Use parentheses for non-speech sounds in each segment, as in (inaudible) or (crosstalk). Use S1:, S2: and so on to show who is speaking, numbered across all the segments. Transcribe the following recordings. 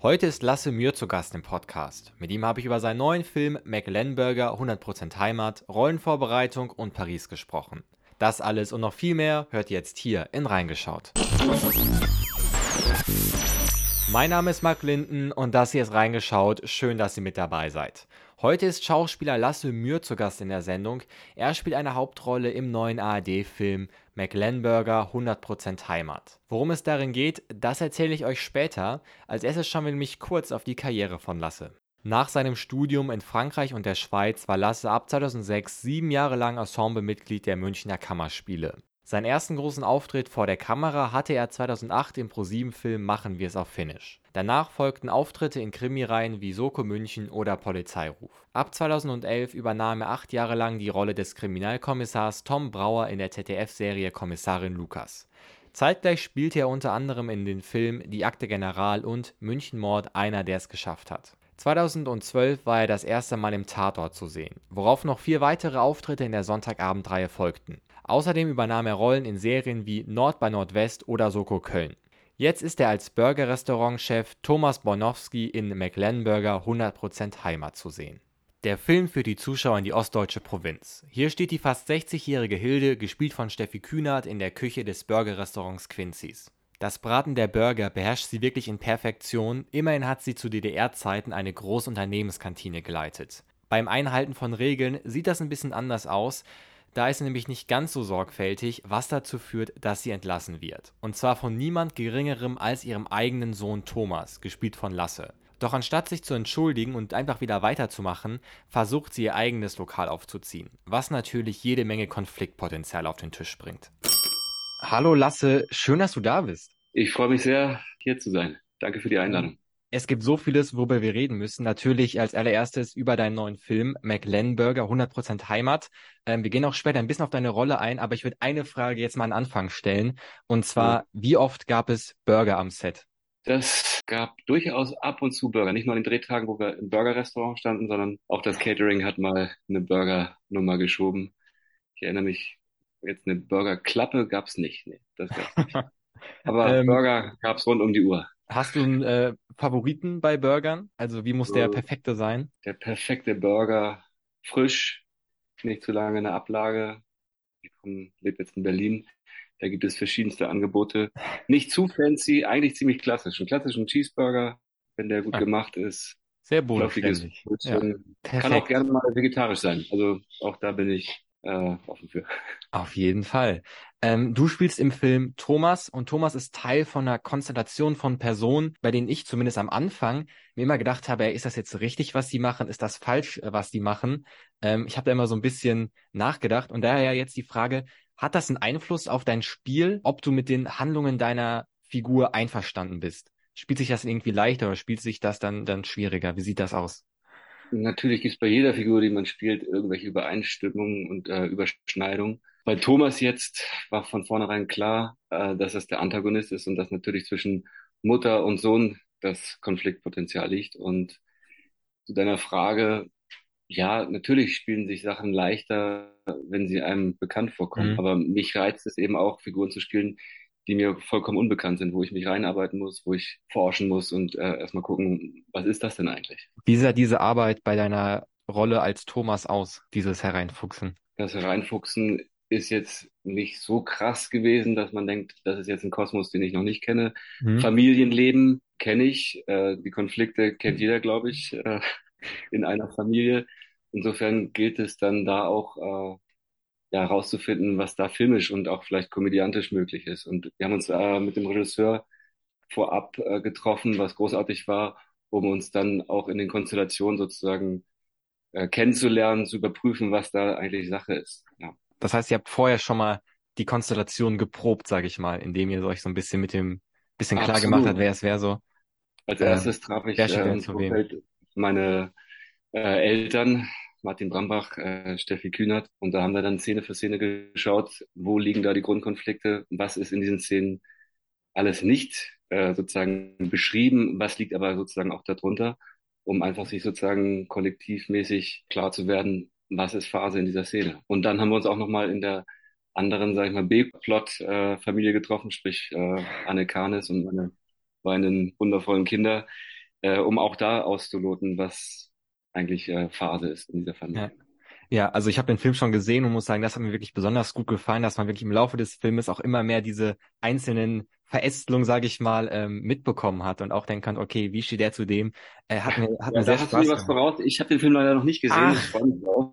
S1: Heute ist Lasse Mühr zu Gast im Podcast. Mit ihm habe ich über seinen neuen Film McLenburger 100% Heimat, Rollenvorbereitung und Paris gesprochen. Das alles und noch viel mehr hört ihr jetzt hier in Reingeschaut. Mein Name ist Marc Linden und das hier ist Reingeschaut. Schön, dass ihr mit dabei seid. Heute ist Schauspieler Lasse Mühr zu Gast in der Sendung. Er spielt eine Hauptrolle im neuen ARD-Film McLenburger 100% Heimat. Worum es darin geht, das erzähle ich euch später. Als erstes schauen wir nämlich kurz auf die Karriere von Lasse. Nach seinem Studium in Frankreich und der Schweiz war Lasse ab 2006 sieben Jahre lang Ensemblemitglied der Münchner Kammerspiele. Seinen ersten großen Auftritt vor der Kamera hatte er 2008 im ProSieben-Film Machen wir es auf Finnisch. Danach folgten Auftritte in Krimireihen wie Soko München oder Polizeiruf. Ab 2011 übernahm er acht Jahre lang die Rolle des Kriminalkommissars Tom Brauer in der ZDF-Serie Kommissarin Lukas. Zeitgleich spielte er unter anderem in den Filmen Die Akte General und Münchenmord einer, der es geschafft hat. 2012 war er das erste Mal im Tatort zu sehen, worauf noch vier weitere Auftritte in der Sonntagabendreihe folgten. Außerdem übernahm er Rollen in Serien wie Nord bei Nordwest oder Soko Köln. Jetzt ist er als Burger-Restaurant-Chef Thomas Bornowski in McLenburger 100% Heimat zu sehen. Der Film führt die Zuschauer in die ostdeutsche Provinz. Hier steht die fast 60-jährige Hilde, gespielt von Steffi Kühnert, in der Küche des Burger-Restaurants Quincy's. Das Braten der Burger beherrscht sie wirklich in Perfektion, immerhin hat sie zu DDR-Zeiten eine Großunternehmenskantine geleitet. Beim Einhalten von Regeln sieht das ein bisschen anders aus, da ist sie nämlich nicht ganz so sorgfältig, was dazu führt, dass sie entlassen wird. Und zwar von niemand Geringerem als ihrem eigenen Sohn Thomas, gespielt von Lasse. Doch anstatt sich zu entschuldigen und einfach wieder weiterzumachen, versucht sie ihr eigenes Lokal aufzuziehen, was natürlich jede Menge Konfliktpotenzial auf den Tisch bringt. Hallo Lasse, schön, dass du da bist.
S2: Ich freue mich sehr, hier zu sein. Danke für die Einladung.
S1: Es gibt so vieles, worüber wir reden müssen. Natürlich als allererstes über deinen neuen Film McLenburger 100% Heimat. Ähm, wir gehen auch später ein bisschen auf deine Rolle ein, aber ich würde eine Frage jetzt mal an Anfang stellen. Und zwar, wie oft gab es Burger am Set?
S2: Das gab durchaus ab und zu Burger. Nicht nur in den Drehtagen, wo wir im Burger-Restaurant standen, sondern auch das Catering hat mal eine Burger-Nummer geschoben. Ich erinnere mich, jetzt eine Burger-Klappe gab es nicht. Nee, das gab's nicht. (laughs) Aber ähm, Burger gab es rund um die Uhr.
S1: Hast du einen äh, Favoriten bei Burgern? Also wie muss der äh, perfekte sein?
S2: Der perfekte Burger, frisch, nicht zu lange in der Ablage. Ich lebe jetzt in Berlin. Da gibt es verschiedenste Angebote. Nicht zu fancy, eigentlich ziemlich klassisch. Einen klassischen Cheeseburger, wenn der gut ja. gemacht ist.
S1: Sehr bodenständig.
S2: Ja. Kann auch gerne mal vegetarisch sein. Also auch da bin ich äh, offen für.
S1: Auf jeden Fall. Ähm, du spielst im Film Thomas und Thomas ist Teil von einer Konstellation von Personen, bei denen ich zumindest am Anfang mir immer gedacht habe, ist das jetzt richtig, was die machen? Ist das falsch, äh, was die machen? Ähm, ich habe da immer so ein bisschen nachgedacht und daher jetzt die Frage, hat das einen Einfluss auf dein Spiel, ob du mit den Handlungen deiner Figur einverstanden bist? Spielt sich das irgendwie leichter oder spielt sich das dann, dann schwieriger? Wie sieht das aus?
S2: Natürlich gibt es bei jeder Figur, die man spielt, irgendwelche Übereinstimmungen und äh, Überschneidungen. Bei Thomas jetzt war von vornherein klar, äh, dass es der Antagonist ist und dass natürlich zwischen Mutter und Sohn das Konfliktpotenzial liegt. Und zu deiner Frage, ja, natürlich spielen sich Sachen leichter, wenn sie einem bekannt vorkommen. Mhm. Aber mich reizt es eben auch, Figuren zu spielen, die mir vollkommen unbekannt sind, wo ich mich reinarbeiten muss, wo ich forschen muss und äh, erstmal gucken, was ist das denn eigentlich?
S1: Wie sah diese Arbeit bei deiner Rolle als Thomas aus, dieses Hereinfuchsen?
S2: Das Hereinfuchsen ist jetzt nicht so krass gewesen, dass man denkt, das ist jetzt ein Kosmos, den ich noch nicht kenne. Mhm. Familienleben kenne ich, äh, die Konflikte kennt jeder, glaube ich, äh, in einer Familie. Insofern gilt es dann da auch äh, ja, herauszufinden, was da filmisch und auch vielleicht komödiantisch möglich ist. Und wir haben uns äh, mit dem Regisseur vorab äh, getroffen, was großartig war, um uns dann auch in den Konstellationen sozusagen äh, kennenzulernen, zu überprüfen, was da eigentlich Sache ist. Ja.
S1: Das heißt, ihr habt vorher schon mal die Konstellation geprobt, sage ich mal, indem ihr euch so ein bisschen mit dem bisschen klar Absolut. gemacht habt, wer es wäre so.
S2: Als erstes traf ich äh, meine äh, Eltern, Martin Brambach, äh, Steffi Kühnert. Und da haben wir dann Szene für Szene geschaut, wo liegen da die Grundkonflikte, was ist in diesen Szenen alles nicht äh, sozusagen beschrieben, was liegt aber sozusagen auch darunter, um einfach sich sozusagen kollektivmäßig klar zu werden, was ist Phase in dieser Szene. Und dann haben wir uns auch nochmal in der anderen, sag ich mal, B-Plot-Familie äh, getroffen, sprich äh, Anne Karnes und meine beiden wundervollen Kinder, äh, um auch da auszuloten, was eigentlich äh, Phase ist in dieser Familie.
S1: Ja. Ja, also ich habe den Film schon gesehen und muss sagen, das hat mir wirklich besonders gut gefallen, dass man wirklich im Laufe des Filmes auch immer mehr diese einzelnen Verästelungen, sage ich mal, ähm, mitbekommen hat und auch denken kann, okay, wie steht der zu dem? Äh, hat mir, hat ja, mir sehr Spaß gemacht.
S2: voraus. Ich habe den Film leider noch nicht gesehen. Ach, ich freue mich drauf.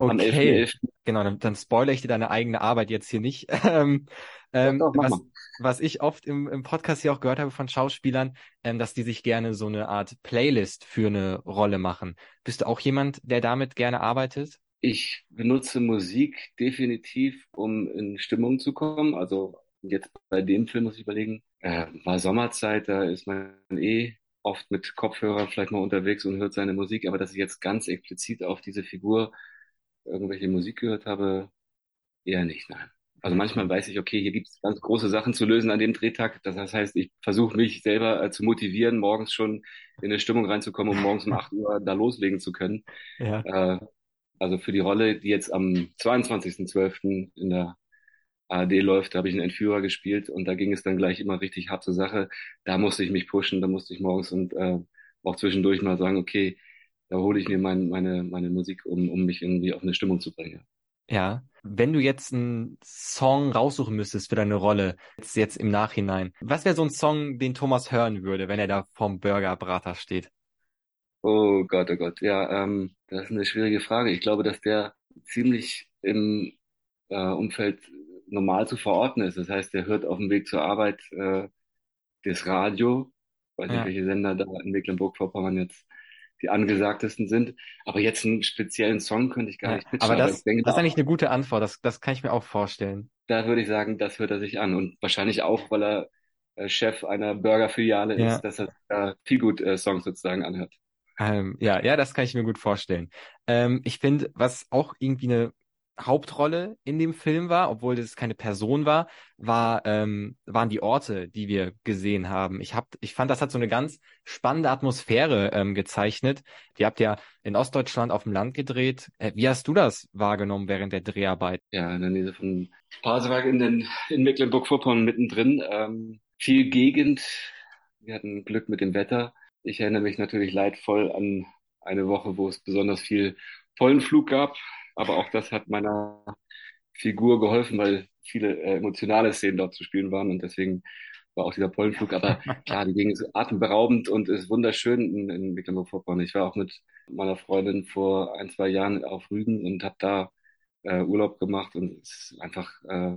S1: Okay, genau, dann, dann spoilere ich dir deine eigene Arbeit jetzt hier nicht. (laughs) ähm, ähm, doch, doch, was, was ich oft im, im Podcast hier auch gehört habe von Schauspielern, ähm, dass die sich gerne so eine Art Playlist für eine Rolle machen. Bist du auch jemand, der damit gerne arbeitet?
S2: Ich benutze Musik definitiv, um in Stimmung zu kommen. Also jetzt bei dem Film muss ich überlegen, äh, war Sommerzeit, da ist man eh oft mit Kopfhörer vielleicht mal unterwegs und hört seine Musik, aber dass ich jetzt ganz explizit auf diese Figur irgendwelche Musik gehört habe, eher nicht, nein. Also manchmal weiß ich, okay, hier gibt es ganz große Sachen zu lösen an dem Drehtag. Das heißt, ich versuche mich selber äh, zu motivieren, morgens schon in eine Stimmung reinzukommen, um morgens um 8 Uhr da loslegen zu können. (laughs) Ja. Äh, also für die Rolle, die jetzt am 22.12. in der ARD läuft, da habe ich einen Entführer gespielt und da ging es dann gleich immer richtig hart zur Sache. Da musste ich mich pushen, da musste ich morgens und äh, auch zwischendurch mal sagen, okay, da hole ich mir mein, meine, meine Musik, um, um mich irgendwie auf eine Stimmung zu bringen.
S1: Ja, wenn du jetzt einen Song raussuchen müsstest für deine Rolle, jetzt, jetzt im Nachhinein, was wäre so ein Song, den Thomas hören würde, wenn er da vorm Burgerbrater steht?
S2: Oh Gott, oh Gott, ja, ähm, das ist eine schwierige Frage. Ich glaube, dass der ziemlich im äh, Umfeld normal zu verorten ist. Das heißt, der hört auf dem Weg zur Arbeit äh, das Radio, weiß nicht, ja. welche Sender da in Mecklenburg-Vorpommern jetzt die angesagtesten sind. Aber jetzt einen speziellen Song könnte ich gar nicht
S1: pitchen. Aber das, denke, das ist eigentlich eine gute Antwort. Das, das kann ich mir auch vorstellen.
S2: Da würde ich sagen, das hört er sich an. Und wahrscheinlich auch, weil er äh, Chef einer Burgerfiliale ja. ist, dass er äh, viel gut äh, Songs sozusagen anhört.
S1: Ähm, ja, ja, das kann ich mir gut vorstellen. Ähm, ich finde, was auch irgendwie eine Hauptrolle in dem Film war, obwohl das keine Person war, war ähm, waren die Orte, die wir gesehen haben. Ich hab, ich fand, das hat so eine ganz spannende Atmosphäre ähm, gezeichnet. Ihr habt ja in Ostdeutschland auf dem Land gedreht. Äh, wie hast du das wahrgenommen während der Dreharbeit?
S2: Ja, in der Nähe von Pasewalk in, in Mecklenburg-Vorpommern mittendrin. Ähm, viel Gegend. Wir hatten Glück mit dem Wetter. Ich erinnere mich natürlich leidvoll an eine Woche, wo es besonders viel Pollenflug gab aber auch das hat meiner Figur geholfen, weil viele äh, emotionale Szenen dort zu spielen waren und deswegen war auch dieser Pollenflug. Aber (laughs) klar, die Gegend ist atemberaubend und ist wunderschön in, in Mecklenburg-Vorpommern. Ich war auch mit meiner Freundin vor ein, zwei Jahren auf Rügen und habe da äh, Urlaub gemacht und es ist einfach äh,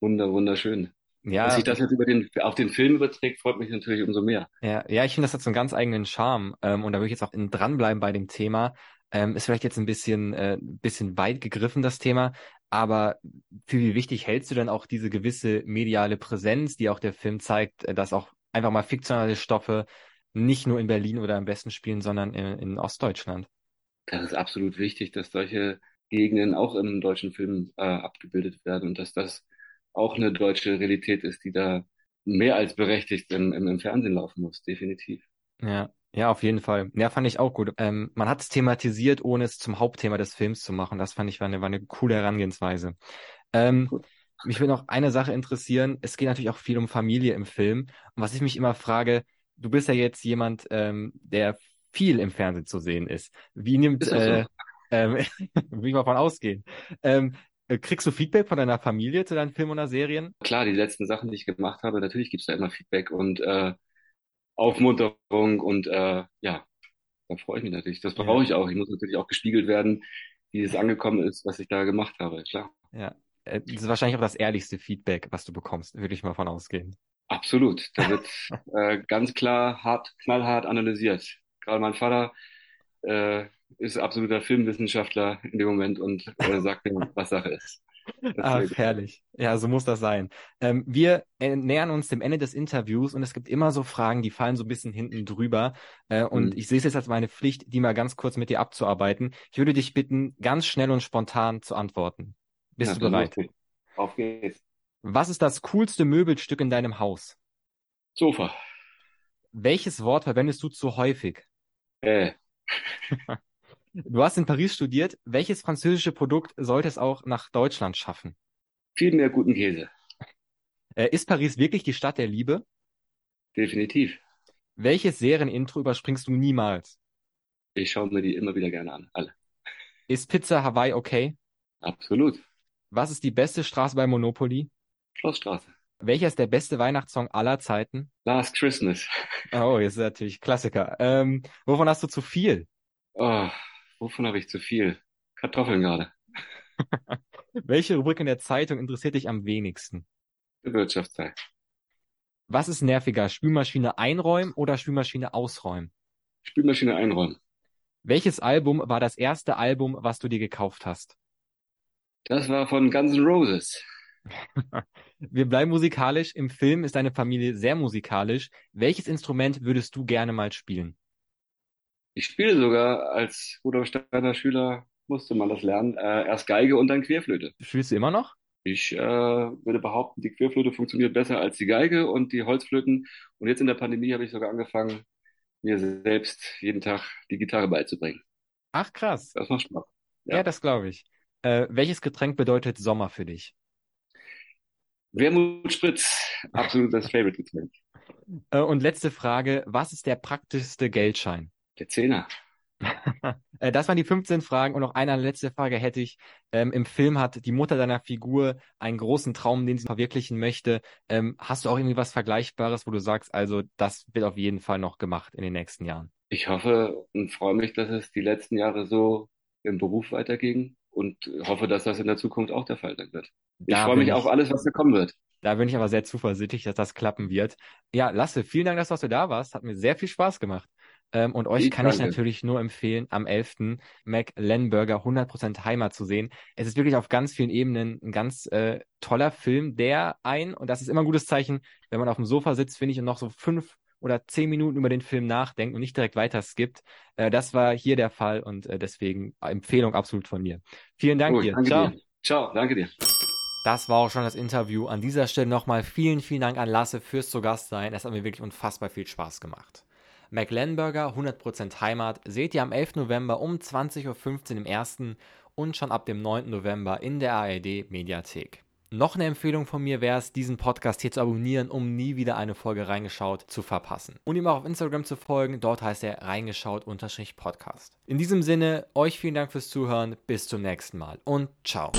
S2: wunder, wunderschön. Ja. Dass sich das jetzt über den, auf den Film überträgt, freut mich natürlich umso mehr.
S1: Ja, ja, ich finde, das hat so einen ganz eigenen Charme. Ähm, und da würde ich jetzt auch dranbleiben bei dem Thema. Ähm, ist vielleicht jetzt ein bisschen, äh, bisschen weit gegriffen, das Thema. Aber für wie wichtig hältst du denn auch diese gewisse mediale Präsenz, die auch der Film zeigt, äh, dass auch einfach mal fiktionale Stoffe nicht nur in Berlin oder im Westen spielen, sondern in, in Ostdeutschland?
S2: Das ist absolut wichtig, dass solche Gegenden auch im deutschen Film äh, abgebildet werden und dass das auch eine deutsche Realität ist, die da mehr als berechtigt im, im, im Fernsehen laufen muss, definitiv.
S1: Ja, ja, auf jeden Fall. Ja, fand ich auch gut. Ähm, man hat es thematisiert, ohne es zum Hauptthema des Films zu machen. Das fand ich war eine, war eine coole Herangehensweise. Ähm, mich würde noch eine Sache interessieren. Es geht natürlich auch viel um Familie im Film. Und was ich mich immer frage, du bist ja jetzt jemand, ähm, der viel im Fernsehen zu sehen ist. Wie nimmt, äh, ähm, (laughs) will ich mal von ausgehen. Ähm, Kriegst du Feedback von deiner Familie zu deinen Filmen oder Serien?
S2: Klar, die letzten Sachen, die ich gemacht habe, natürlich gibt's da immer Feedback und äh, Aufmunterung und äh, ja, da freue ich mich natürlich. Das brauche ja. ich auch. Ich muss natürlich auch gespiegelt werden, wie es angekommen ist, was ich da gemacht habe, klar.
S1: Ja, äh, das ist wahrscheinlich auch das ehrlichste Feedback, was du bekommst, würde ich mal von ausgehen.
S2: Absolut. Da (laughs) wird äh, ganz klar, hart, knallhart analysiert. Gerade mein Vater äh, ist absoluter Filmwissenschaftler in dem Moment und äh, sagt mir, was Sache ist. (laughs)
S1: Ach, herrlich. Ja, so muss das sein. Ähm, wir äh, nähern uns dem Ende des Interviews und es gibt immer so Fragen, die fallen so ein bisschen hinten drüber. Äh, und mhm. ich sehe es jetzt als meine Pflicht, die mal ganz kurz mit dir abzuarbeiten. Ich würde dich bitten, ganz schnell und spontan zu antworten. Bist ja, du bereit?
S2: Auf geht's.
S1: Was ist das coolste Möbelstück in deinem Haus?
S2: Sofa.
S1: Welches Wort verwendest du zu häufig?
S2: Äh. (laughs)
S1: Du hast in Paris studiert. Welches französische Produkt sollte es auch nach Deutschland schaffen?
S2: Viel mehr guten Käse.
S1: Äh, ist Paris wirklich die Stadt der Liebe?
S2: Definitiv.
S1: Welches Serienintro überspringst du niemals?
S2: Ich schaue mir die immer wieder gerne an, alle.
S1: Ist Pizza Hawaii okay?
S2: Absolut.
S1: Was ist die beste Straße bei Monopoly?
S2: Schlossstraße.
S1: Welcher ist der beste Weihnachtssong aller Zeiten?
S2: Last Christmas.
S1: Oh, jetzt ist natürlich Klassiker. Ähm, wovon hast du zu viel?
S2: Oh, wovon habe ich zu viel? Kartoffeln gerade. (laughs)
S1: Welche Rubrik in der Zeitung interessiert dich am wenigsten?
S2: Die Wirtschaftszeit.
S1: Was ist nerviger, Spülmaschine einräumen oder Spülmaschine ausräumen?
S2: Spülmaschine einräumen.
S1: Welches Album war das erste Album, was du dir gekauft hast?
S2: Das war von Guns N' Roses. (laughs)
S1: Wir bleiben musikalisch. Im Film ist deine Familie sehr musikalisch. Welches Instrument würdest du gerne mal spielen?
S2: Ich spiele sogar als Rudolf Steiner Schüler, musste man das lernen, äh, erst Geige und dann Querflöte.
S1: Spielst du immer noch?
S2: Ich äh, würde behaupten, die Querflöte funktioniert besser als die Geige und die Holzflöten. Und jetzt in der Pandemie habe ich sogar angefangen, mir selbst jeden Tag die Gitarre beizubringen.
S1: Ach krass.
S2: Das macht Spaß.
S1: Ja, ja das glaube ich. Äh, welches Getränk bedeutet Sommer für dich?
S2: Wermutspritz, absolut das (laughs) Favorite-Getränk.
S1: Äh, und letzte Frage, was ist der praktischste Geldschein?
S2: Der Zehner. (laughs)
S1: Äh, das waren die 15 Fragen und noch eine letzte Frage hätte ich. Ähm, Im Film hat die Mutter deiner Figur einen großen Traum, den sie verwirklichen möchte. Ähm, hast du auch irgendwie was Vergleichbares, wo du sagst, also das wird auf jeden Fall noch gemacht in den nächsten Jahren?
S2: Ich hoffe und freue mich, dass es die letzten Jahre so im Beruf weiterging und hoffe, dass das in der Zukunft auch der Fall sein wird. Ich freue mich ich, auf alles, was da kommen wird.
S1: Da bin ich aber sehr zuversichtlich, dass das klappen wird. Ja, Lasse, vielen Dank, dass du da warst. Hat mir sehr viel Spaß gemacht. Ähm, und euch ich kann danke. ich natürlich nur empfehlen, am 11. Mac Lenburger 100% Heimat zu sehen. Es ist wirklich auf ganz vielen Ebenen ein ganz äh, toller Film, der ein, und das ist immer ein gutes Zeichen, wenn man auf dem Sofa sitzt, finde ich, und noch so fünf oder zehn Minuten über den Film nachdenkt und nicht direkt weiter skippt. Äh, das war hier der Fall und äh, deswegen Empfehlung absolut von mir. Vielen Dank
S2: Gut,
S1: dir.
S2: Danke Ciao. Dir. Ciao, danke dir.
S1: Das war auch schon das Interview. An dieser Stelle nochmal vielen, vielen Dank an Lasse fürs zu Gast sein. Es hat mir wirklich unfassbar viel Spaß gemacht. McLenburger 100% Heimat seht ihr am 11. November um 20.15 Uhr im ersten und schon ab dem 9. November in der ARD Mediathek. Noch eine Empfehlung von mir wäre es, diesen Podcast hier zu abonnieren, um nie wieder eine Folge reingeschaut zu verpassen. Und ihm auch auf Instagram zu folgen, dort heißt er reingeschaut-podcast. In diesem Sinne, euch vielen Dank fürs Zuhören, bis zum nächsten Mal und ciao.